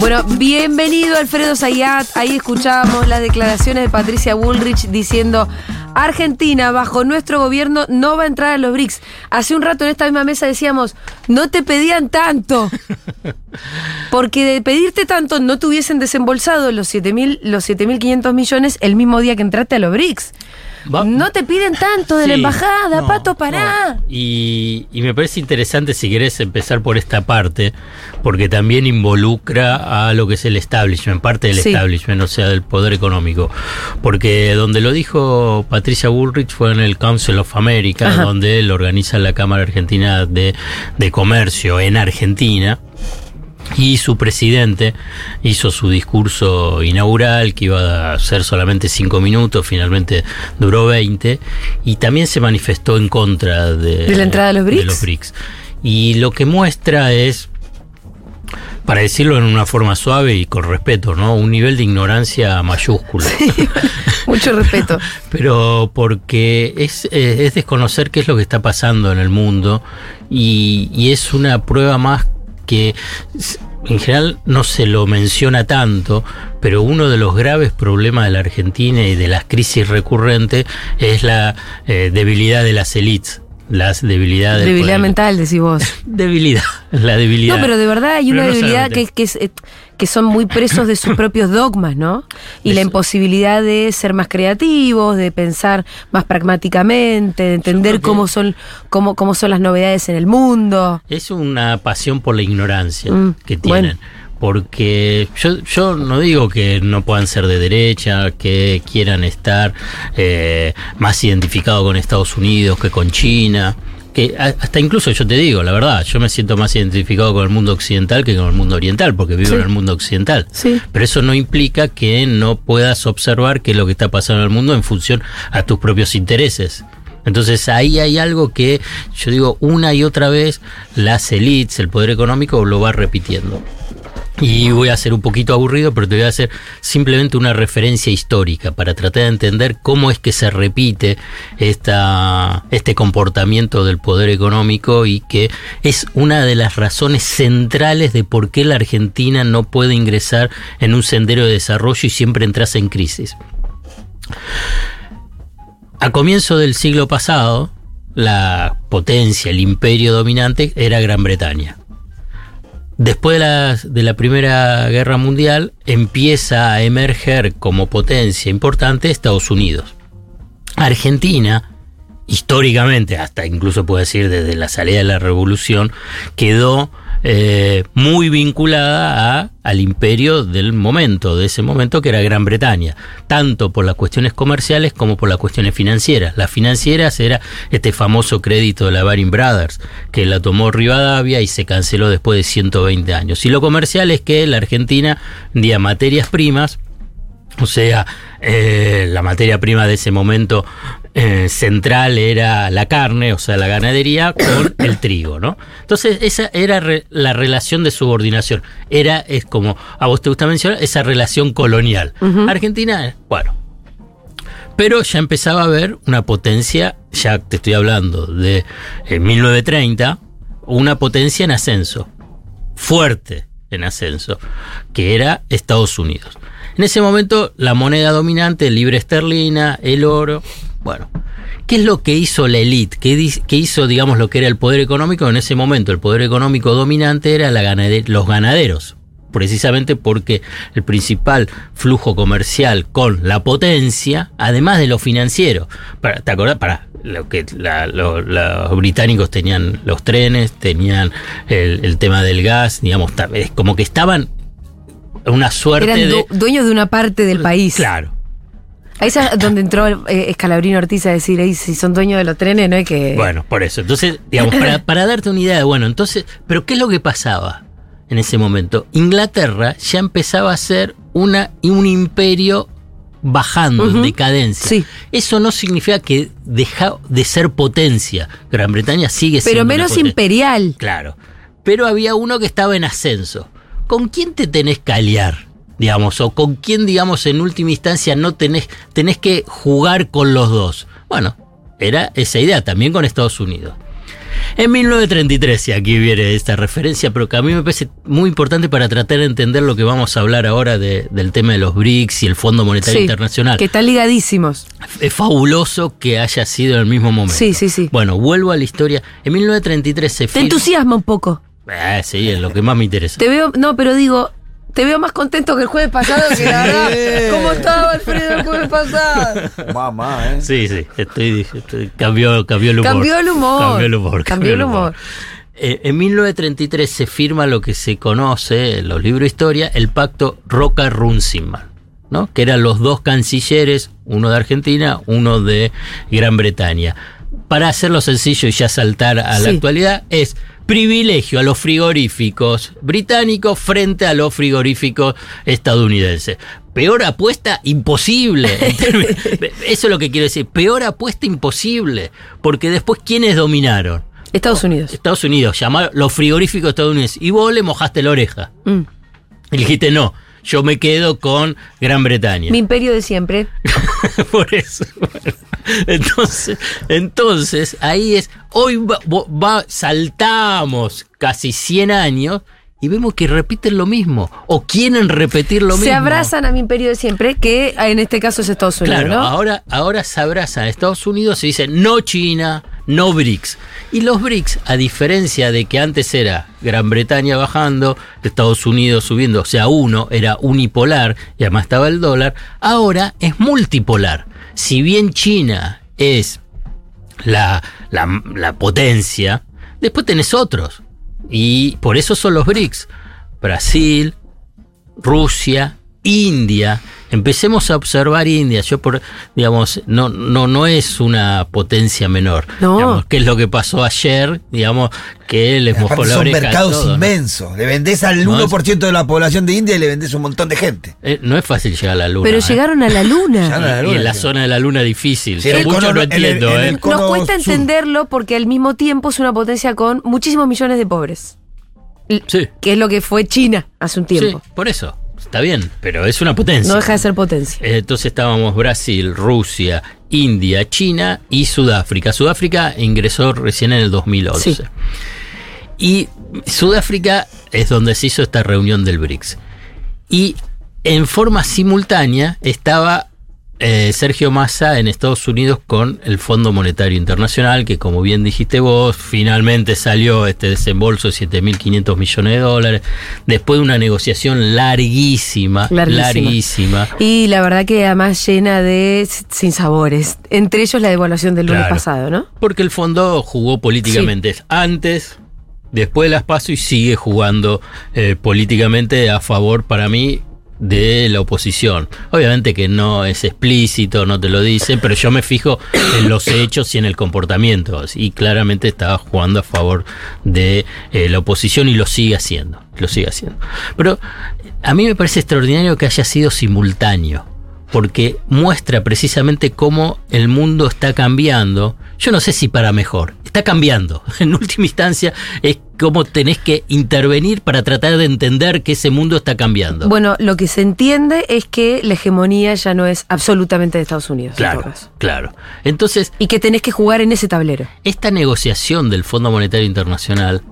Bueno, bienvenido Alfredo Zayat. Ahí escuchábamos las declaraciones de Patricia Bullrich diciendo Argentina bajo nuestro gobierno no va a entrar a los BRICS. Hace un rato en esta misma mesa decíamos, no te pedían tanto. Porque de pedirte tanto no te hubiesen desembolsado los 7.000 los 7.500 millones el mismo día que entraste a los BRICS. Va- No te piden tanto de la embajada, no, Pato, pará. no. Y, y me parece interesante si querés empezar por esta parte, porque también involucra a lo que es el establishment, parte del Sí. establishment, o sea, del poder económico. Porque donde lo dijo Patricia Bullrich fue en el Council of America, Ajá. donde él organiza la Cámara Argentina de, de Comercio en Argentina. Y su presidente hizo su discurso inaugural, que iba a ser solamente cinco minutos, finalmente duró 20, y también se manifestó en contra de, ¿De la entrada a los BRICS? BRICS. Y lo que muestra es, para decirlo en una forma suave y con respeto, ¿no? un nivel de ignorancia mayúsculo. Mucho respeto. Pero porque es, eh, es desconocer qué es lo que está pasando en el mundo y, y es una prueba más que en general no se lo menciona tanto, pero uno de los graves problemas de la Argentina y de las crisis recurrentes es la eh, debilidad de las élites. Las debilidades. Debilidad mental, decís vos. Debilidad, la debilidad. No, pero de verdad hay Pero una no debilidad que, es, eh, que son muy presos de sus propios dogmas, ¿no? Y la imposibilidad de ser más creativos, de pensar más pragmáticamente, de entender cómo son, cómo, cómo son las novedades en el mundo. Es una pasión por la ignorancia Mm, que bueno. Porque yo, yo no digo que no puedan ser de derecha, que quieran estar eh, más identificados con Estados Unidos que con China. Que hasta incluso yo te digo, la verdad, yo me siento más identificado con el mundo occidental que con el mundo oriental, porque vivo Sí. en el mundo occidental. Sí. Pero eso no implica que no puedas observar qué es lo que está pasando en el mundo en función a tus propios intereses. Entonces ahí hay algo que yo digo una y otra vez las élites, el poder económico lo va repitiendo. Y voy a ser un poquito aburrido, pero te voy a hacer simplemente una referencia histórica para tratar de entender cómo es que se repite esta, este comportamiento del poder económico y que es una de las razones centrales de por qué la Argentina no puede ingresar en un sendero de desarrollo y siempre entras en crisis. A comienzo del siglo pasado, la potencia, el imperio dominante era Gran Bretaña. Después de la, de la Primera Guerra Mundial empieza a emerger como potencia importante Estados Unidos. Argentina, históricamente, hasta incluso puedo decir desde la salida de la Revolución, quedó eh, muy vinculada al imperio del momento, de ese momento que era Gran Bretaña, tanto por las cuestiones comerciales como por las cuestiones financieras. Las financieras era este famoso crédito de la Baring Brothers, que la tomó Rivadavia y se canceló después de 120 años. Y lo comercial es que la Argentina vendía materias primas, o sea, eh, la materia prima de ese momento eh, central era la carne, o sea, la ganadería, con el trigo, ¿no? Entonces, esa era re- la relación de subordinación. Era, es como a vos te gusta mencionar, esa relación colonial. Argentina, bueno. Pero ya empezaba a haber una potencia, ya te estoy hablando de eh, 1930, una potencia en ascenso fuerte en ascenso, que era Estados Unidos. En ese momento, la moneda dominante, el libre esterlina, el oro. Bueno, ¿qué es lo que hizo la élite? ¿Qué, hizo, digamos, lo que era el poder económico? En ese momento, el poder económico dominante era la ganade- los ganaderos. Precisamente porque el principal flujo comercial con la potencia, además de lo financiero. Para, ¿Te acordás? Para, lo que la- lo- los británicos tenían los trenes, tenían el, el tema del gas, digamos, es como que estaban una suerte Eran de. du- dueños de una parte del país. Claro. Ahí es donde entró eh, Escalabrino Ortiz a decir, "Ey, si son dueños de los trenes, no hay que... Bueno, por eso. Entonces, digamos, para, para darte una idea de, bueno, entonces, pero ¿qué es lo que pasaba en ese momento? Inglaterra ya empezaba a ser una, un imperio bajando, en decadencia. Sí. Eso no significa que deja de ser potencia. Gran Bretaña sigue siendo Pero menos imperial. Claro. Pero había uno que estaba en ascenso. ¿Con quién te tenés que aliar? Digamos, o con quién, digamos, en última instancia no tenés, tenés que jugar con los dos. Bueno, era esa idea también con Estados Unidos. En 1933, y aquí viene esta referencia, pero que a mí me parece muy importante para tratar de entender lo que vamos a hablar ahora de- del tema de los BRICS y el Fondo Monetario Sí, Internacional. Que están ligadísimos. Es fabuloso que haya sido en el mismo momento. Sí, sí, sí. Bueno, vuelvo a la historia. En 1933 se Te firma. entusiasma un poco. Ah, sí, es lo que más me interesa. Te veo, no, pero digo, te veo más contento que el jueves pasado, que la verdad, ¿cómo estaba Alfredo el jueves pasado? Mamá, ¿eh? Sí, sí, estoy, estoy- cambió, cambió el humor. Cambió el humor. Cambió el humor. Cambió el humor. Eh, en 1933 se firma lo que se conoce en los libros de historia, el pacto Roca-Runciman, ¿no? que eran los dos cancilleres, uno de Argentina, uno de Gran Bretaña. Para hacerlo sencillo y ya saltar a la Sí. actualidad, es privilegio a los frigoríficos británicos frente a los frigoríficos estadounidenses. Peor apuesta imposible. Eso es lo que quiero decir. Peor apuesta imposible. Porque después, ¿quiénes dominaron? Estados Unidos. Estados Unidos, llamaron los frigoríficos estadounidenses. Y vos le mojaste la oreja. Mm. Y dijiste, no, yo me quedo con Gran Bretaña. Mi imperio de siempre. Por eso. Bueno, entonces, entonces, ahí es. Hoy va- va- saltamos casi 100 años y vemos que repiten lo mismo. O quieren repetir lo mismo. Se abrazan a mi imperio de siempre, que en este caso es Estados Unidos, Claro, ¿no? ahora, ahora se abrazan a Estados Unidos y dicen no China, no BRICS. Y los BRICS, a diferencia de que antes era Gran Bretaña bajando, Estados Unidos subiendo, o sea, uno era unipolar y además estaba el dólar, ahora es multipolar. Si bien China es la, la, la potencia, después tenés otros. Y por eso son los BRICS. Brasil, Rusia, India. Empecemos a observar India. Yo por, digamos, no, no, no es una potencia menor. No. Digamos, ¿Qué es lo que pasó ayer? Digamos, que les mojó Aparte la son oreja. mercados todos, ¿no? inmensos. Le vendés al No, 1% de la población de India y le vendés un montón de gente. Eh, no es fácil llegar a la luna. Pero ¿eh? llegaron a la luna. a la Y en la zona de la luna difícil. Sí, mucho cono- no en el- entiendo, en ¿eh? el Nos cuesta sur. entenderlo porque al mismo tiempo es una potencia con muchísimos millones de pobres. Sí. Que es lo que fue China hace un tiempo. Sí, por eso. Está bien, pero es una potencia. No deja de ser potencia. Eh, Entonces estábamos Brasil, Rusia, India, China y Sudáfrica. Sudáfrica ingresó recién en el 2011. Sí. Y Sudáfrica es donde se hizo esta reunión del BRICS. Y en forma simultánea estaba eh, Sergio Massa en Estados Unidos con el Fondo Monetario Internacional, que como bien dijiste vos, finalmente salió este desembolso de 7.500 millones de dólares, después de una negociación larguísima, Larguísima. larguísima. Y la verdad que además llena de sinsabores. Entre ellos la devaluación del lunes pasado, ¿no? Porque el fondo jugó políticamente antes, después de las pasos y sigue jugando eh, políticamente a favor para mí de la oposición. Obviamente que no es explícito, no te lo dicen, pero yo me fijo en los hechos y en el comportamiento. Y claramente estaba jugando a favor de eh, la oposición y lo sigue haciendo. Lo sigue haciendo. Pero a mí me parece extraordinario que haya sido simultáneo porque muestra precisamente cómo el mundo está cambiando. Yo no sé si para mejor, está cambiando. En última instancia es cómo tenés que intervenir para tratar de entender que ese mundo está cambiando. Bueno, lo que se entiende es que la hegemonía ya no es absolutamente de Estados Unidos. en claro, caso. claro. Entonces, Y que tenés que jugar en ese tablero. esta negociación del Fondo Monetario Internacional,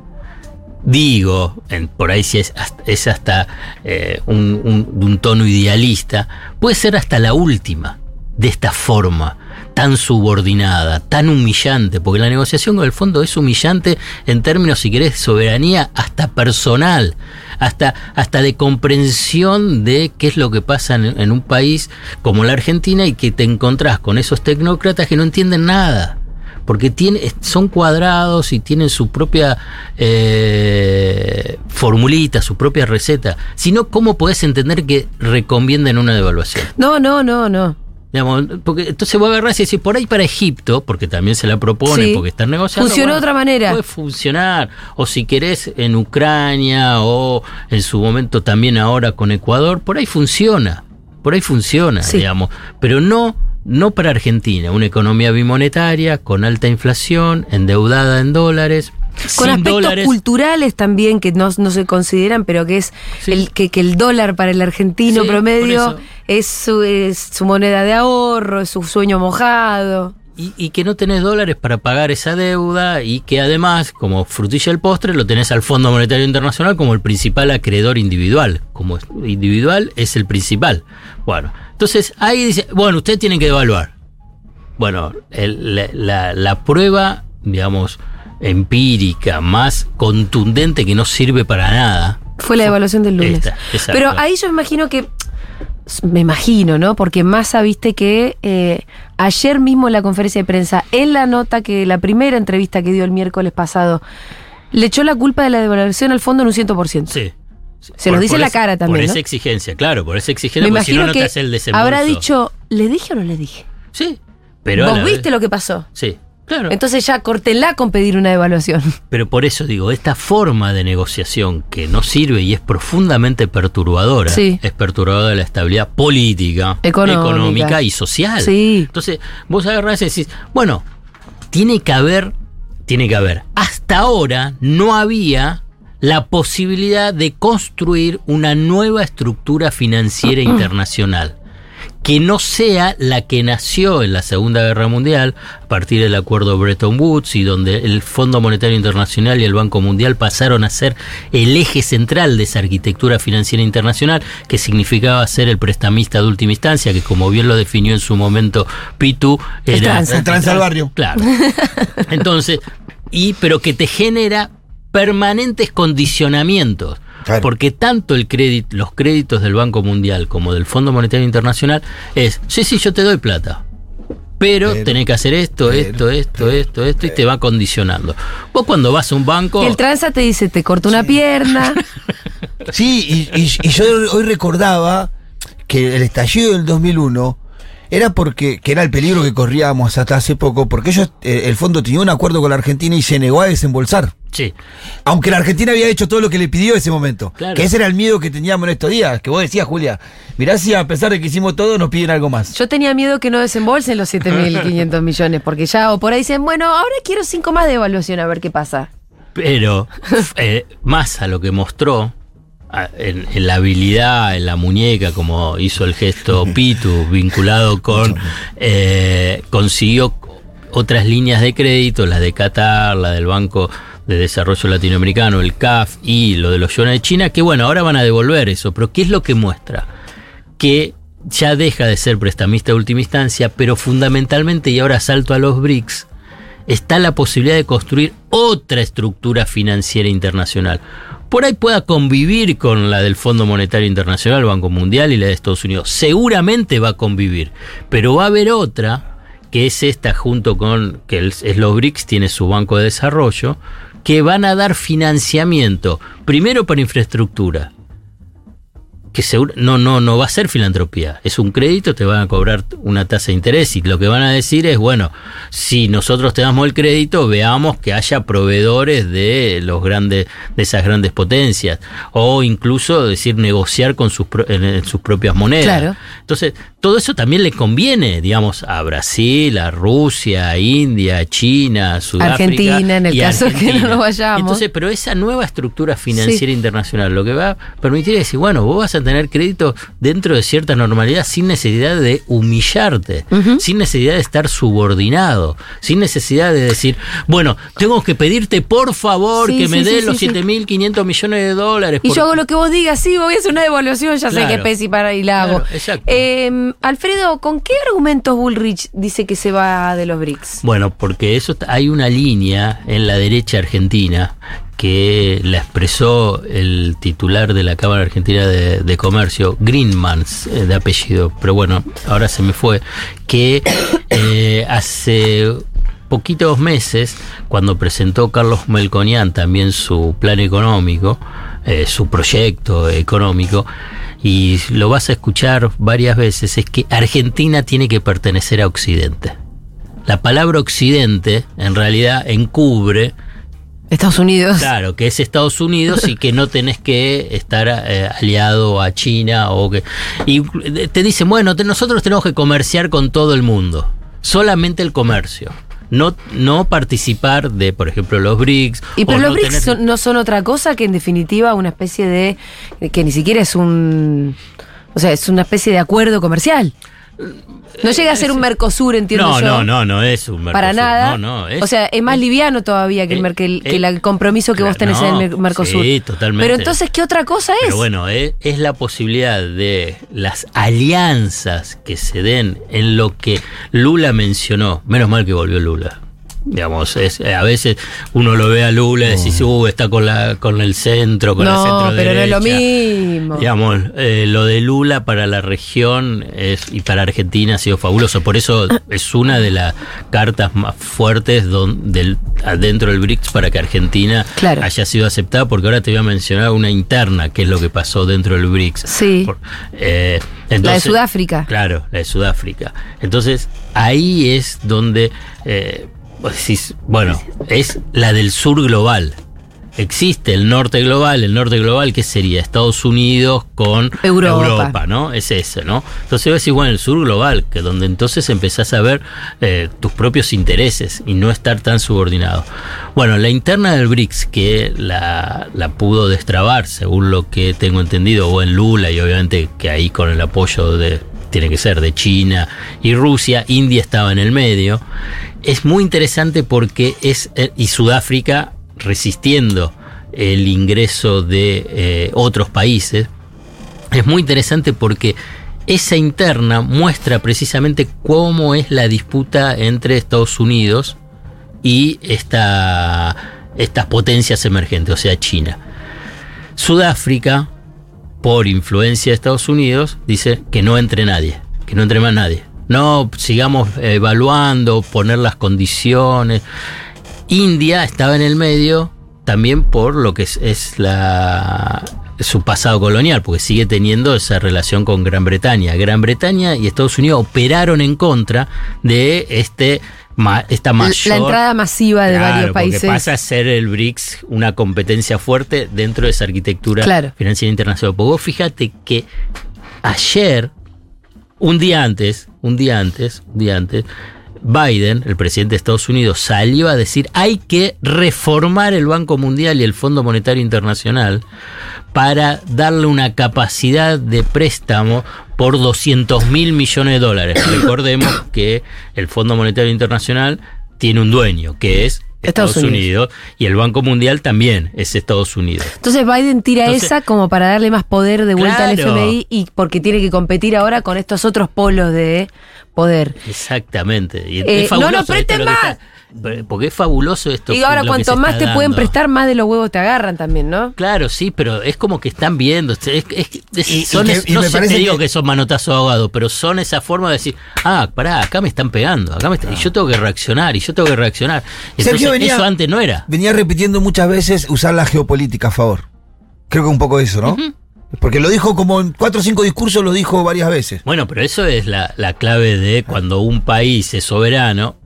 digo, en- por ahí si es, hasta- es hasta eh, un, un- de un tono idealista, puede ser hasta la última de esta forma tan subordinada, tan humillante, porque la negociación con el fondo es humillante en términos, si querés, de soberanía hasta personal, hasta, hasta de comprensión de qué es lo que pasa en, un país como la Argentina y que te encontrás con esos tecnócratas que no entienden nada porque son cuadrados y tienen su propia eh, formulita, su propia receta. Si no, ¿cómo podés entender que reconvienden una devaluación? No, no, no, no. Digamos, porque entonces vos agarrás y decís, por ahí para Egipto, porque también se la proponen, Sí. porque están negociando. Funcionó de otra manera. Puede funcionar. O si querés en Ucrania o en su momento también ahora con Ecuador, por ahí funciona. Por ahí funciona, Sí. digamos. Pero no, no para Argentina. Una economía bimonetaria, con alta inflación, endeudada en dólares. Con aspectos dólares. culturales también que no, no se consideran, pero que es Sí. el, que, que el dólar para el argentino Sí, promedio es su, es su moneda de ahorro, es su sueño mojado. y, y que no tenés dólares para pagar esa deuda y que además, como frutilla del postre, lo tenés al Fondo Monetario Internacional como el principal acreedor individual. Como individual es el principal. Bueno, entonces ahí dice, bueno, ustedes tienen que evaluar. Bueno, el- la, la- la prueba, digamos, empírica, más contundente que no sirve para nada. Fue la evaluación del lunes. Esta. Pero ahí yo me imagino que. Me imagino, ¿no? Porque Massa, viste que eh, ayer mismo en la conferencia de prensa, en la nota que la primera entrevista que dio el miércoles pasado, le echó la culpa de la devaluación al fondo en un 100%. Sí. Se lo dice en la cara también, Por ¿no? esa exigencia, claro, por esa Me exigencia, porque si no, imagino no te que hace el desembolso. habrá dicho, ¿le dije o no le dije? Sí, pero. ¿Vos viste vez- lo que pasó? Sí, claro. Entonces ya cortenla con pedir una devaluación. Pero por eso digo, esta forma de negociación que no sirve y es profundamente perturbadora, Sí. es perturbadora de la estabilidad política, Económica. económica y social. Sí. Entonces, vos agarrás y decís, bueno, tiene que haber, tiene que haber. Hasta ahora no había la posibilidad de construir una nueva estructura financiera internacional que no sea la que nació en la Segunda Guerra Mundial a partir del acuerdo Bretton Woods y donde el Fondo Monetario Internacional y el Banco Mundial pasaron a ser el eje central de esa arquitectura financiera internacional que significaba ser el prestamista de última instancia, que como bien lo definió en su momento Pitu, era. El tranza al barrio. Claro. Entonces, y pero que te genera permanentes condicionamientos. Claro. Porque tanto el crédito, los créditos del Banco Mundial como del Fondo Monetario Internacional es, sí, sí, yo te doy plata. Pero, Pero, tenés que hacer esto, pero, esto, esto, pero, esto, esto, y te va condicionando. Vos cuando vas a un banco. Y el tranza te dice, te corto una pierna. Sí, y, y- y yo hoy recordaba que el estallido del 2001 era porque, que era el peligro que corríamos hasta hace poco, porque ellos, eh, el fondo tenía un acuerdo con la Argentina y se negó a desembolsar. Sí, Aunque la Argentina había hecho todo lo que le pidió en ese momento. Claro. Que ese era el miedo que teníamos en estos días. Que vos decías, Julia, mirá si a pesar de que hicimos todo, nos piden algo más. Yo tenía miedo que no desembolsen los 7.500 millones, porque ya o por ahí dicen, bueno, ahora quiero cinco más de evaluación, a ver qué pasa. pero eh, más a lo que mostró en, en la habilidad, en la muñeca, como hizo el gesto Pitu, vinculado con, eh, consiguió otras líneas de crédito, la de Qatar, la del Banco de Desarrollo Latinoamericano, el CAF y lo de los yuanes de China, que bueno, ahora van a devolver eso, pero ¿qué es lo que muestra? Que ya deja de ser prestamista de última instancia, pero fundamentalmente, y ahora salto a los BRICS, está la posibilidad de construir otra estructura financiera internacional. Por ahí pueda convivir con la del Fondo Monetario Internacional, Banco Mundial y la de Estados Unidos. Seguramente va a convivir, pero va a haber otra, que es esta junto con, que el- es los BRICS, tiene su Banco de Desarrollo, que van a dar financiamiento, primero para infraestructura, que seguro, no, no, no va a ser filantropía. Es un crédito, te van a cobrar una tasa de interés y lo que van a decir es, bueno, si nosotros te damos el crédito, veamos que haya proveedores de los grandes, de esas grandes potencias. O incluso decir negociar con sus, pro- en, en sus propias monedas. Claro. Entonces, todo eso también le conviene, digamos, a Brasil, a Rusia, a India, a China, a Sudáfrica. Argentina, en el y caso que no nos vayamos. Entonces, pero esa nueva estructura financiera Sí. internacional lo que va a permitir es decir, bueno, vos vas a tener crédito dentro de cierta normalidad sin necesidad de humillarte, sin necesidad de estar subordinado, sin necesidad de decir, bueno, tengo que pedirte por favor Sí, que sí, me des los sí. 7.500 millones de dólares. Y por- yo hago lo que vos digas, sí, voy a hacer una devaluación, ya sé Claro. qué pesi para y la hago. Claro, exacto. Eh, Alfredo, ¿con qué argumentos Bullrich dice que se va de los BRICS? Bueno, porque eso hay una línea en la derecha argentina que la expresó el titular de la Cámara Argentina de, de Comercio, Greenmans, eh, de apellido, pero bueno, ahora se me fue, que eh, hace poquitos meses, cuando presentó Carlos Melconian también su plan económico, eh, su proyecto económico, y lo vas a escuchar varias veces, es que Argentina tiene que pertenecer a Occidente. La palabra Occidente en realidad encubre, Estados Unidos. claro, que es Estados Unidos y que no tenés que estar eh, aliado a China o que y te dicen, bueno, te- nosotros tenemos que comerciar con todo el mundo, solamente el comercio. No, no participar de, por ejemplo, los BRICS. Y pero los no BRICS tener- son- no son otra cosa que en definitiva una especie de que ni siquiera es un o sea, es una especie de acuerdo comercial. No llega a ser un Mercosur, entiendo no, yo. no, no, no es un Mercosur. Para nada. No, no, es- o sea, es más liviano todavía que el, eh, mer- que el- que eh, el compromiso que vos tenés en el Mer- Mercosur. sí, totalmente. Pero entonces, ¿qué otra cosa es? Pero bueno, es, es la posibilidad de las alianzas que se den en lo que Lula mencionó. Menos mal que volvió Lula. Digamos, es, eh, a veces uno lo ve a Lula y decís, uh, está con, la, con el centro, con la no, centro pero no es lo derecha". mismo. Digamos, eh, lo de Lula para la región es, y para Argentina ha sido fabuloso. Por eso es una de las cartas más fuertes don- del, adentro del BRICS para que Argentina Claro. haya sido aceptada. Porque ahora te voy a mencionar una interna, que es lo que pasó dentro del BRICS. Sí. Por- eh, la de Sudáfrica. Claro, la de Sudáfrica. Entonces, ahí es donde, eh, vos decís, bueno, es la del sur global. Existe el norte global, el norte global, ¿qué sería? Estados Unidos con Europa. ¿no? Es ese, ¿no? Entonces ves igual el sur global, que donde entonces empezás a ver eh, tus propios intereses y no estar tan subordinado. Bueno, la interna del BRICS, que la, la pudo destrabar, según lo que tengo entendido, o en Lula, y obviamente que ahí con el apoyo de, tiene que ser, de China y Rusia, India estaba en el medio. Es muy interesante porque es, eh, y Sudáfrica resistiendo el ingreso de eh, otros países, es muy interesante porque esa interna muestra precisamente cómo es la disputa entre Estados Unidos y esta, estas potencias emergentes, o sea, China. Sudáfrica, por influencia de Estados Unidos, dice que no entre nadie, que no entre más nadie. No sigamos evaluando, poner las condiciones. India estaba en el medio también por lo que es, es la su pasado colonial, porque sigue teniendo esa relación con Gran Bretaña. Gran Bretaña y Estados Unidos operaron en contra de este esta mayor la entrada masiva de Claro, varios países. Porque pasa a ser el BRICS una competencia fuerte dentro de esa arquitectura Claro. financiera internacional. Porque vos fíjate que ayer, un día antes, un día antes, un día antes, Biden, el presidente de Estados Unidos, salió a decir hay que reformar el Banco Mundial y el Fondo Monetario Internacional para darle una capacidad de préstamo por 200 mil millones de dólares. Recordemos que el Fondo Monetario Internacional tiene un dueño, que es Estados Estados, Unidos. y el Banco Mundial también es Estados Unidos. Entonces Biden tira Entonces- esa como para darle más poder de vuelta al. FMI y porque tiene que competir ahora con estos otros polos de poder. Exactamente. Y Eh, es fabuloso no nos presten lo que más. está- porque es fabuloso esto. Y ahora que cuanto más te pueden prestar, más de los huevos te agarran también, ¿no? Claro, sí, pero es como que están viendo. Es, es- es- Y- y son que- es- y no me sé, parece te digo que- que, son manotazos ahogados, pero son esa forma de decir, ah, pará, acá me están pegando, acá me están- y yo tengo que reaccionar, y yo tengo que reaccionar. Entonces, Sergio venía- eso antes no era. Venía repitiendo muchas veces usar la geopolítica a favor. Creo que un poco eso, ¿no? Porque lo dijo como en cuatro o cinco discursos, lo dijo varias veces. Bueno, pero eso es la, la clave de cuando un país es soberano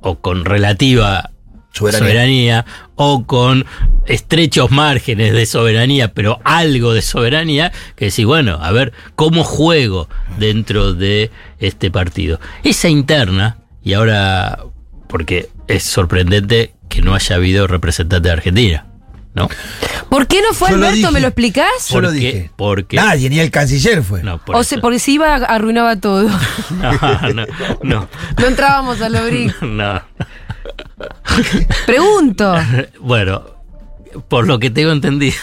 o con relativa Soberanía. soberanía. o con estrechos márgenes de soberanía, pero algo de soberanía, que decir, bueno, a ver, ¿cómo juego dentro de este partido? Esa interna, y ahora, porque es sorprendente que no haya habido representante de Argentina, ¿no? ¿Por qué no fue Yo lo Alberto? ¿Me lo explicás? Yo lo dije. porque- Nadie, ni el canciller fue. No, por O eso. sea, porque si iba, arruinaba todo. no, no, no, No entrábamos a BRICS. no. Pregunto. Bueno, por lo que tengo entendido.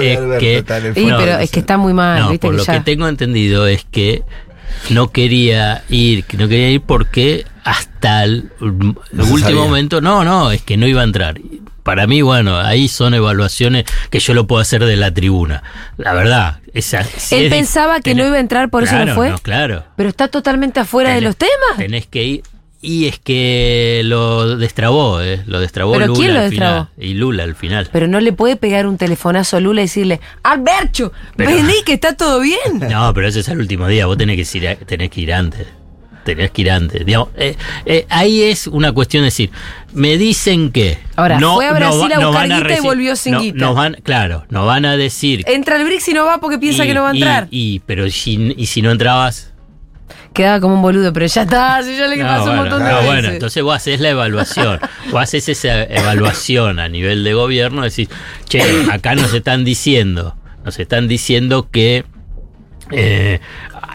Es que, pero es que está muy mal, no, ¿viste? por que lo ya. que tengo entendido es que no quería ir, que no quería ir porque hasta el, No último sabía. momento, no, no, es que no iba a entrar. Para mí, bueno, ahí son evaluaciones que yo lo puedo hacer de la tribuna. La verdad, esa, si Él es- pensaba que tenés- no iba a entrar, por eso no fue. claro. Pero está totalmente afuera de los temas. Tenés que ir. Y es que lo destrabó, ¿eh? Lo destrabó ¿Pero Lula quién lo al destrabó? final. Y Lula al final. Pero no le puede pegar un telefonazo a Lula y decirle, Alberto, vení que está todo bien. No, pero ese es el último día. Vos tenés que ir, a- tenés que ir antes. Tenés que ir antes. Digamos, eh, eh, ahí es una cuestión de decir, me dicen que. Ahora, fue a Brasil a buscar guita y volvió sin no- guita. nos van, claro, nos van a decir. Entra al BRICS y no va porque piensa y- que no va a entrar. Y, pero si, y si no entrabas. Quedaba como un boludo, pero ya está, si ya le No, pasó un montón de no, veces. bueno, entonces vos haces la evaluación. vos haces esa evaluación a nivel de gobierno, decís, che, acá nos están diciendo, nos están diciendo que eh,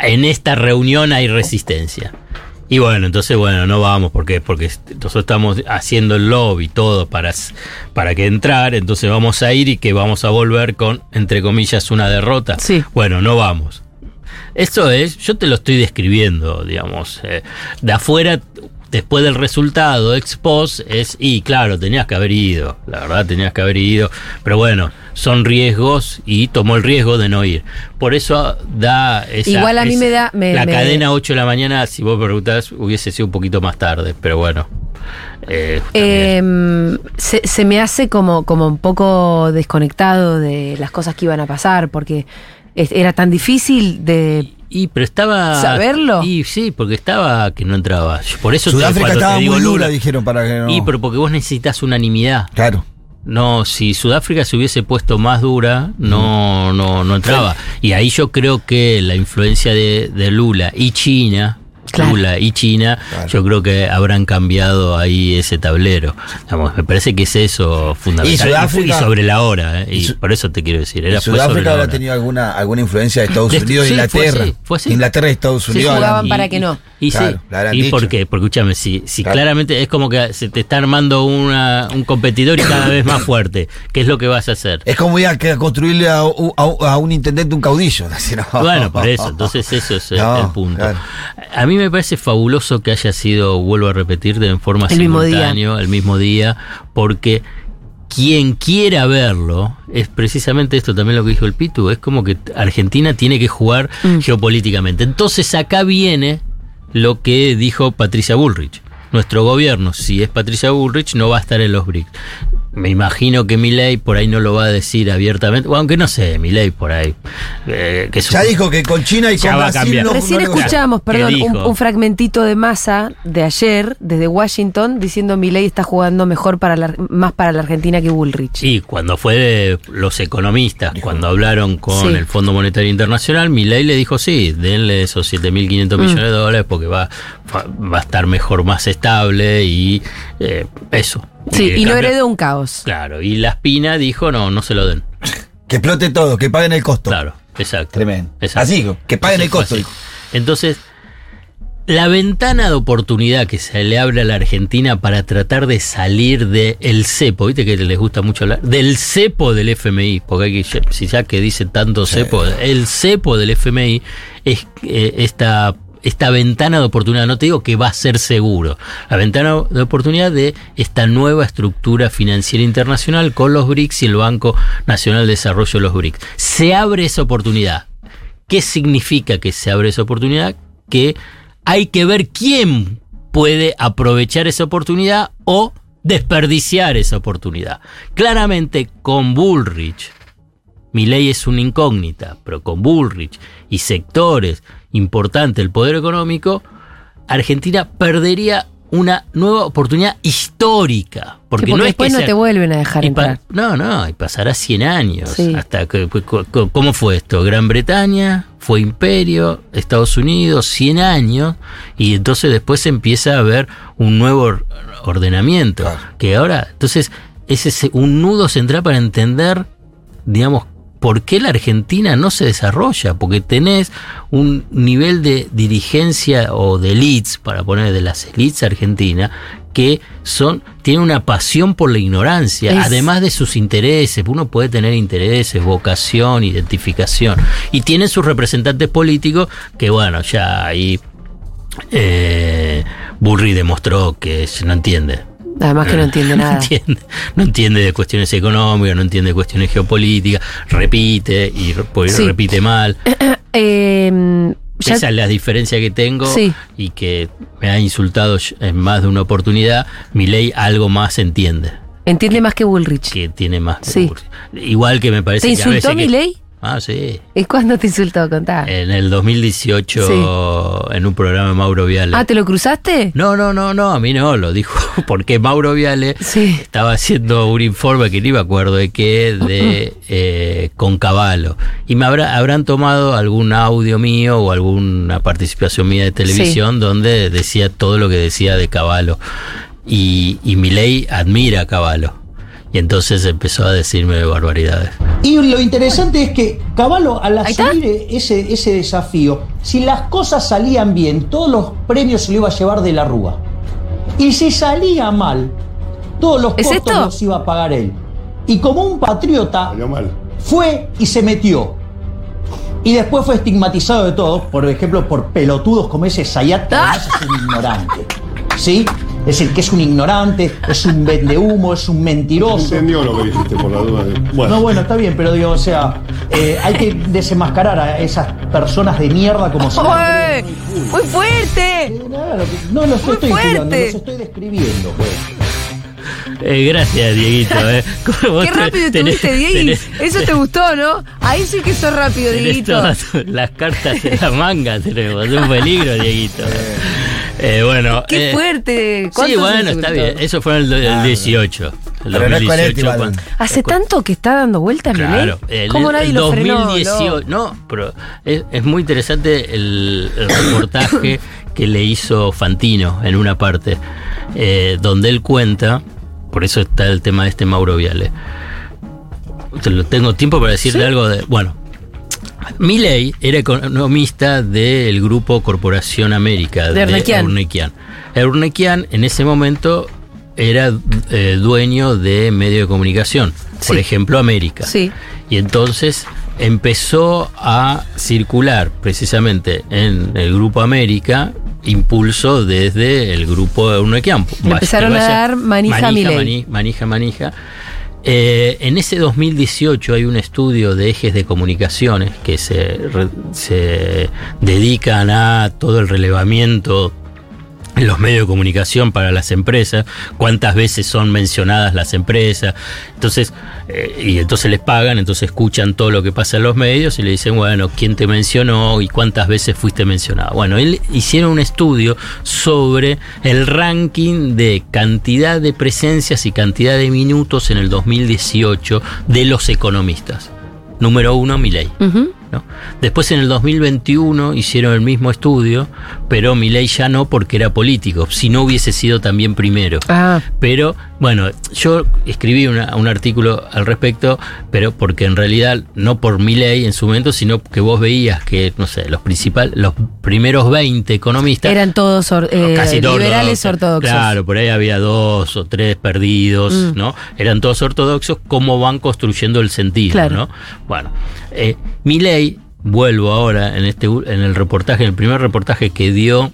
en esta reunión hay resistencia. Y bueno, entonces, bueno, no vamos porque, porque nosotros estamos haciendo el lobby todo para, para que entrar, entonces vamos a ir y que vamos a volver con, entre comillas, una derrota. Sí. Bueno, no vamos. Esto es, yo te lo estoy describiendo, digamos. eh, de afuera, después del resultado, ex post, es, y claro, tenías que haber ido, la verdad tenías que haber ido, pero bueno, son riesgos y tomó el riesgo de no ir. Por eso da esa. Igual a mí esa- me da- me- la me- cadena 8 de la mañana, si vos preguntás, hubiese sido un poquito más tarde, pero bueno. eh. Eh, se, se me hace como, como un poco desconectado de las cosas que iban a pasar, porque era tan difícil de... Y pero estaba. ¿Saberlo? Y sí, porque estaba que no entraba. Por eso te- Sudáfrica cuando te estaba digo muy dura, Lula- dijeron, para que no. Y pero porque vos necesitas unanimidad. Claro. No, si Sudáfrica se hubiese puesto más dura, no, no, no entraba. Y ahí yo creo que la influencia de, de Lula y China, Claro. Lula y China, Claro. yo creo que habrán cambiado ahí ese tablero. Digamos, me parece que es eso fundamental. Y Sudáfrica- y sobre la hora, ¿eh? y, por eso te quiero decir. Era ¿Y fue sobre Sudáfrica la habrá tenido alguna, alguna influencia de Estados De- Unidos e sí, fue Inglaterra. así, fue así. Inglaterra y Estados Sí, Unidos. jugaban eran- para que no. Y Claro, sí, la y dicho. porque, porque escúchame, si, si Claro. claramente es como que se te está armando una, un competidor y cada vez más fuerte, ¿qué es lo que vas a hacer? Es como ir a, construirle a, a un intendente un caudillo. Así, no. Bueno, por eso, entonces eso es el- No, el punto. claro. A mí me parece fabuloso que haya sido, vuelvo a repetir, de en forma El mismo día. simultánea, el mismo día, porque quien quiera verlo, es precisamente esto también lo que dijo el Pitu, es como que Argentina tiene que jugar Mm. geopolíticamente. Entonces acá viene lo que dijo Patricia Bullrich. Nuestro gobierno, si es Patricia Bullrich, no va a estar en los BRICS. Me imagino que Milei por ahí no lo va a decir abiertamente, o aunque no sé, Milei por ahí. eh, que Ya un- dijo que con China y Ya con va a Brasil cambiar. no, Recién no ¿Qué perdón, un, fragmentito de masa de ayer desde Washington diciendo Milei está jugando mejor para la, más para la Argentina que Bullrich. Sí, cuando fue los economistas, cuando hablaron con Sí. el Fondo Monetario Internacional, Milei le dijo, sí, denle esos 7.500 Mm. millones de dólares porque va, va va a estar mejor, más estable y eh, eso. Sí, y no cambio- heredó un caos. Claro, y la Espina dijo, no, no se lo den. Que explote todo, que paguen el costo. Claro, exacto. Tremendo. Exacto. Así que paguen Así el costo. dijo. Entonces, la ventana de oportunidad que se le abre a la Argentina para tratar de salir del cepo, viste que les gusta mucho hablar, del cepo del FMI, porque hay que, si ya que dice tanto cepo, el cepo del FMI es eh, esta esta ventana de oportunidad, no te digo que va a ser seguro, la ventana de oportunidad de esta nueva estructura financiera internacional con los BRICS y el Banco Nacional de Desarrollo de los BRICS. Se abre esa oportunidad. ¿Qué significa que se abre esa oportunidad? Que hay que ver quién puede aprovechar esa oportunidad o desperdiciar esa oportunidad. Claramente con Bullrich, mi ley es una incógnita, pero con Bullrich y sectores importantes del poder económico, Argentina perdería una nueva oportunidad histórica. Porque, Sí, porque no es después que no sea- te vuelven a dejar entrar. no, no, y pasará 100 años. Sí. Hasta que, ¿Cómo fue esto? Gran Bretaña, fue imperio, Estados Unidos, 100 años, y entonces después empieza a haber un nuevo or- ordenamiento. Claro. Que ahora, entonces, es ese, un nudo central para entender, digamos, por qué la Argentina no se desarrolla, porque tenés un nivel de dirigencia o de elites, para poner de las elites argentinas, que son, tienen una pasión por la ignorancia, Es- además de sus intereses, uno puede tener intereses, vocación, identificación, y tienen sus representantes políticos que bueno, ya ahí eh, Burri demostró que no entiende. Además que no entiende nada. No entiende, no entiende de cuestiones económicas, no entiende de cuestiones geopolíticas, repite y ahí Sí. repite mal. Eh, ya- Esa es la diferencia que tengo Sí. y que me ha insultado en más de una oportunidad. Mi ley algo más entiende, entiende más que Bullrich. que tiene más. que Sí. Burri. Igual que me parece ¿Te que a veces que- Milei? Ah, sí. ¿Y cuándo te insultó? Contá. En el 2018, en un programa de Mauro Viale. ah, ¿te lo cruzaste? No, no, no, no, a mí no, lo dijo porque Mauro Viale Sí. estaba haciendo un informe que ni me acuerdo de qué, de eh, Concavalo. Y me habrá, habrán tomado algún audio mío o alguna participación mía de televisión donde decía todo lo que decía de Caballo. Y, y Milei admira a Caballo. Y entonces empezó a decirme barbaridades. Y lo interesante es que Caballo, al asumir ese, ese desafío, si las cosas salían bien, todos los premios se lo iba a llevar de la Rúa. Y si salía mal, todos los ¿Es costos esto? los iba a pagar él. Y como un patriota, mal. fue y se metió. Y después fue estigmatizado de todo, por ejemplo, por pelotudos como ese Sayat, que además es un ignorante. ¿Sí? Es el que es un ignorante, es un vendehumo, es un mentiroso. entendió lo que dijiste por la duda. de- Bueno, No, bueno, está bien, pero digo, o sea, eh, hay que desenmascarar a esas personas de mierda como ¡Uy! ¡Muy fuerte! No los Muy estoy fuerte. estudiando, los estoy describiendo, pues. Eh, gracias, Dieguito. eh. Qué rápido tenés- estuviste, Diego. Eso te gustó, ¿no? Ahí sí que sos rápido, Dieguito. todas las cartas en la manga, tenemos. Es un peligro, Dieguito. Eh, bueno. Qué eh, fuerte. Sí, ¿Cuántos bueno, está bien. Eso fue en el, el Ah, 18. El Pero no es con este 2018. balón. cuando- Hace tanto que está dando vueltas, Claro, Milei. el, ¿Cómo nadie el lo frenó? 2018, no, pero es, es muy interesante el, el reportaje que le hizo Fantino en una parte, eh, donde él cuenta, por eso está el tema de este Mauro Viale. Tengo tiempo para decirle algo de. Bueno, Milei era economista del grupo Corporación América De Urnequian. Urnequian. Urnequian en ese momento era eh, dueño de medio de comunicación, por ejemplo América. Sí. Y entonces empezó a circular precisamente en el Grupo América impulso desde el grupo Urnequian. Empezaron a dar manija a Milei. mani- manija, manija. Eh, en ese 2018 hay un estudio de ejes de comunicaciones que se, se dedican a todo el relevamiento en los medios de comunicación para las empresas, cuántas veces son mencionadas las empresas, entonces, eh, y entonces les pagan, entonces escuchan todo lo que pasa en los medios y le dicen, bueno, quién te mencionó y cuántas veces fuiste mencionado. Bueno, él hicieron un estudio sobre el ranking de cantidad de presencias y cantidad de minutos en el 2018 de los economistas. Número uno, Milei. Ujú. ¿No? Después en el 2021 hicieron el mismo estudio, pero Milei ya no porque era político, si no hubiese sido también primero. Ah, Pero bueno, yo escribí una- un artículo al respecto, pero porque en realidad no por Milei en su momento, sino que vos veías que, no sé, los principales, los primeros 20 economistas eran todos or- eh, casi todos liberales ortodoxos. Claro, por ahí había dos o tres perdidos, Mm. ¿no? Eran todos ortodoxos, cómo van construyendo el sentido, Claro. ¿no? Bueno, eh, Milei, vuelvo ahora en este en el reportaje, en el primer reportaje que dio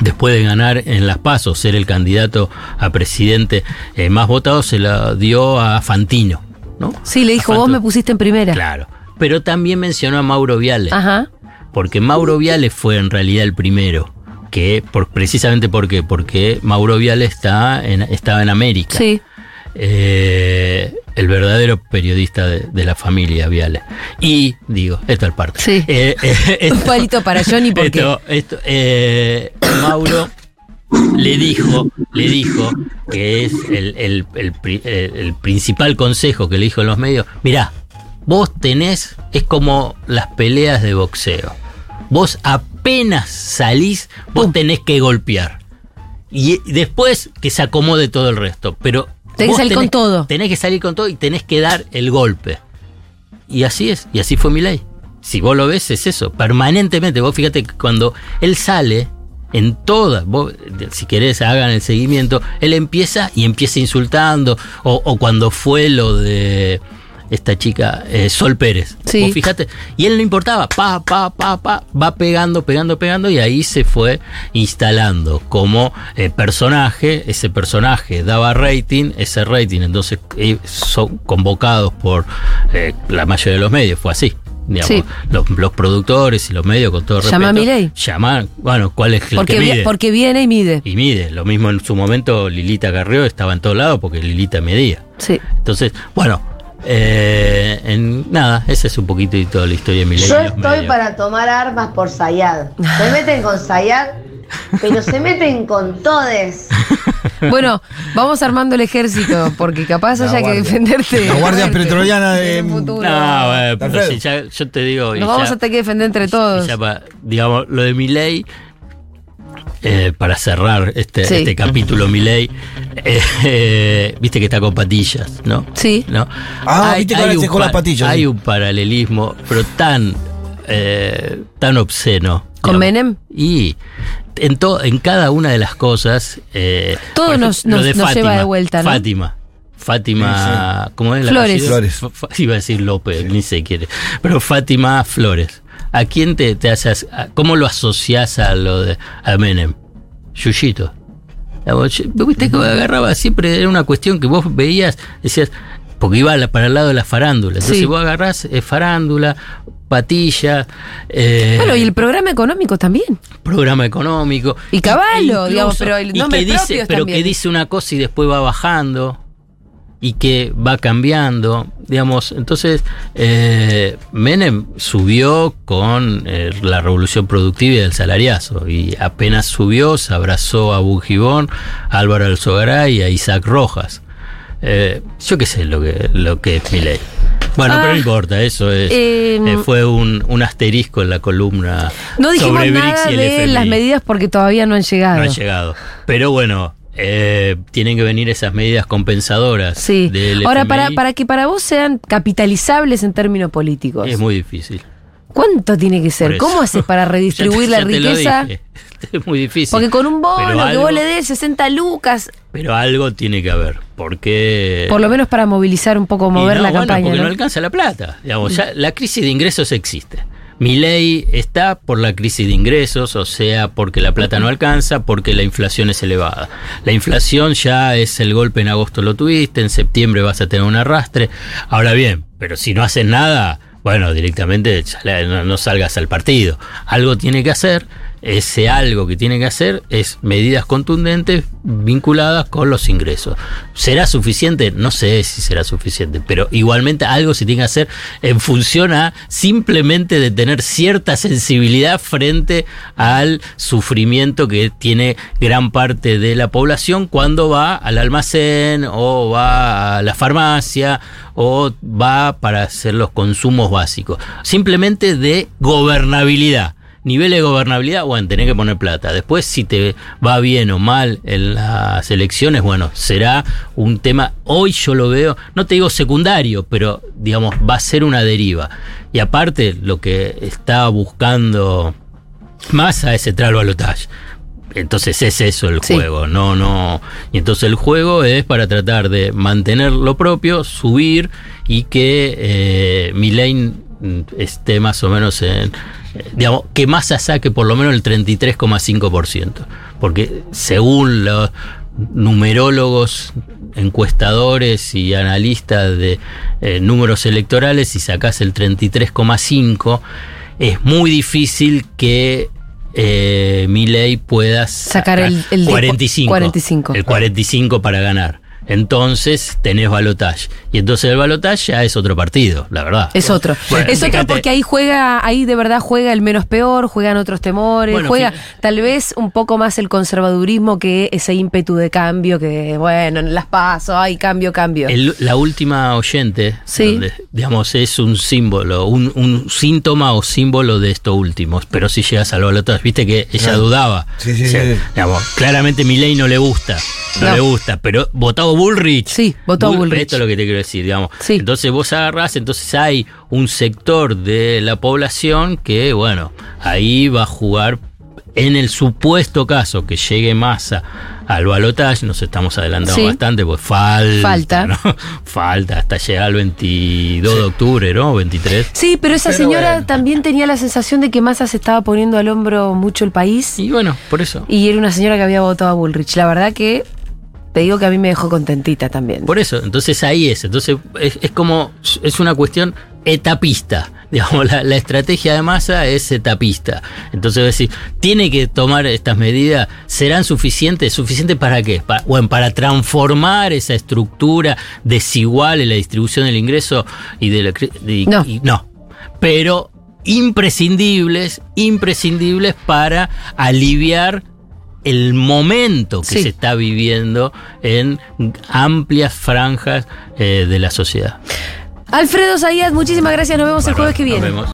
después de ganar en las pasos, ser el candidato a presidente eh, más votado, se lo dio a Fantino, ¿no? Sí, le dijo, vos me pusiste en primera. Claro. Pero también mencionó a Mauro Viale Ajá. porque Mauro Viale fue en realidad el primero. Que por, precisamente porque, porque Mauro Viale está en, estaba en América. Sí. Eh, el verdadero periodista de, de la familia Viale. Y, digo, esto es parte. Sí. Eh, eh, Un palito para Johnny porque esto, esto, eh, Mauro le dijo, le dijo que es el, el- el- el principal consejo que le dijo en los medios. Mirá, vos tenés, es como las peleas de boxeo. Vos apenas salís, vos tenés que golpear. Y después que se acomode todo el resto. Pero Tenés que salir con todo. Tenés que salir con todo y tenés que dar el golpe. Y así es, y así fue mi ley. Si vos lo ves, es eso, permanentemente. Vos fíjate que cuando él sale, en todas, vos, si querés, hagan el seguimiento, él empieza y empieza insultando. O, o cuando fue lo de esta chica, eh, Sol Pérez. Sí. Vos fíjate, y él no importaba, pa, pa, pa, pa, va pegando, pegando, pegando, y ahí se fue instalando como eh, personaje. Ese personaje daba rating, ese rating, entonces eh, son convocados por eh, la mayoría de los medios, fue así. Digamos, Sí. los, los productores y los medios con todo Llama a respeto. Milei. Llaman, bueno, ¿cuál es el porque, que mide? porque viene y mide. Y mide. Lo mismo en su momento Lilita Carrió estaba en todos lados porque Lilita medía. Sí. Entonces, bueno, eh, en, nada, esa es un poquitito la historia de Milei. Yo y estoy para tomar armas por Sayad. Se meten con Sayad, pero se meten con todes. Bueno, vamos armando el ejército porque capaz La haya que defenderte. La guardia Fuerte. pretoriana de- En el futuro. No, bueno, pero si ya, yo te digo. y Nos vamos ya- a tener que defender entre y todos. ya digamos, lo de Milei, eh, para cerrar este, Sí. este capítulo Milei, eh, eh, viste que está con patillas, ¿no? Sí. ¿No? Ah, viste que ahora con las pa- patillas, Hay sí. un paralelismo, pero tan eh, tan obsceno. ¿Con digamos. Menem? Y en, to- en cada una de las cosas. eh, Todo nos- ejemplo, lo nos- nos lleva de vuelta, ¿no? Fátima. Fátima, ¿cómo es Flores. iba a decir López, ni se quiere. Pero Fátima Flores. ¿A quién te, te haces, a- cómo lo asocias a lo de a Menem? Yuyito. Viste que agarraba siempre, era una cuestión que vos veías, decías, porque iba para el lado de la farándula. Entonces Sí. vos agarrás eh, farándula, patilla, eh, Bueno, y el programa económico también. programa económico. Y Caballo, e digamos, pero el y nombre que dice, Pero también. que dice una cosa y después va bajando y que va cambiando, digamos. Entonces, eh, Menem subió con eh, la revolución productiva y el salariazo y apenas subió se abrazó a Bujibón, a Álvaro Alzogaray y a Isaac Rojas. Eh, yo qué sé lo que, lo que es mi ley. Bueno, Ah, pero no importa, eso es, eh, eh, fue un, un asterisco en la columna No dijimos sobre nada y el de FMI. las medidas porque todavía no han llegado. No han llegado. Pero bueno, eh, tienen que venir esas medidas compensadoras. Sí. del Ahora, para, para que para vos sean capitalizables en términos políticos, Es muy difícil. ¿cuánto tiene que ser? ¿Cómo haces para redistribuir Ya la te- ya riqueza? Es muy difícil. Porque con un bono que vos le des 60 lucas, Pero algo tiene que haber. Porque. por lo menos para movilizar un poco, mover no, la bueno, campaña. Porque no ¿no? alcanza la plata. Digamos, ya la crisis de ingresos existe. Mi ley está por la crisis de ingresos, o sea, porque la plata no alcanza, porque la inflación es elevada. La inflación ya es el golpe en agosto lo tuviste, en septiembre vas a tener un arrastre. Ahora bien, pero si no haces nada, bueno, directamente no salgas al partido. Algo tiene que hacer. Ese algo que tiene que hacer es medidas contundentes vinculadas con los ingresos. ¿Será suficiente? No sé si será suficiente, pero igualmente algo se tiene que hacer en función a simplemente de tener cierta sensibilidad frente al sufrimiento que tiene gran parte de la población cuando va al almacén o va a la farmacia o va para hacer los consumos básicos. Simplemente de gobernabilidad. Nivel de gobernabilidad, bueno, tenés que poner plata. Después, si te va bien o mal en las elecciones, bueno, será un tema, hoy yo lo veo, no te digo secundario, pero digamos, va a ser una deriva. Y aparte, lo que está buscando Massa es entrar al balotaje. Entonces es eso el Sí. juego, no, no. Y entonces el juego es para tratar de mantener lo propio, subir y que eh, mm, esté más o menos en, eh, digamos, que Massa saque por lo menos el 33,5%. Porque según los numerólogos, encuestadores y analistas de eh, números electorales, si sacas el 33,5%, es muy difícil que eh, Milei pueda Sacar el- el de- 45, 45. el 45 para ganar. Entonces tenés balotaje. Y entonces el balotaje ya es otro partido, la verdad. Es otro. Bueno, es otro porque ahí juega, ahí de verdad juega el menos peor, juegan otros temores, Bueno, juega tal vez un poco más el conservadurismo que ese ímpetu de cambio, que bueno, en las paso, ay, cambio, cambio. El- la última oyente, Sí. donde, digamos, es un símbolo, un, un síntoma o símbolo de esto último. Pero si llegas al balotaje, viste que ella Claro. dudaba. Sí, sí, O sea, sí. digamos, claramente Milei no le gusta, no, No. le gusta, pero votó Bullrich. Sí, votó a Bull- Bullrich. Esto es lo que te quiero decir, digamos. Sí. Entonces vos agarrás, entonces hay un sector de la población que, bueno, ahí va a jugar en el supuesto caso que llegue masa al balotaje, nos estamos adelantando Sí. bastante, pues falta. Falta. ¿no? Falta hasta llegar al 22 de octubre, ¿no? 23. Sí, pero esa Pero señora bueno. también tenía la sensación de que Massa se estaba poniendo al hombro mucho el país Y bueno, por eso. y era una señora que había votado a Bullrich. La verdad que te digo que a mí me dejó contentita también. Por eso, entonces ahí es. Entonces es, es como, es una cuestión etapista. Digamos, la, la estrategia de masa es etapista. Entonces, es decir, tiene que tomar estas medidas. ¿Serán suficientes? ¿Suficientes para qué? Pa- bueno, para transformar esa estructura desigual en la distribución del ingreso y de la. No. y- no. Pero imprescindibles, imprescindibles para aliviar el momento que Sí. se está viviendo en amplias franjas eh, de la sociedad. Alfredo Zayat, muchísimas gracias. Nos vemos el jueves que Nos viene. vemos.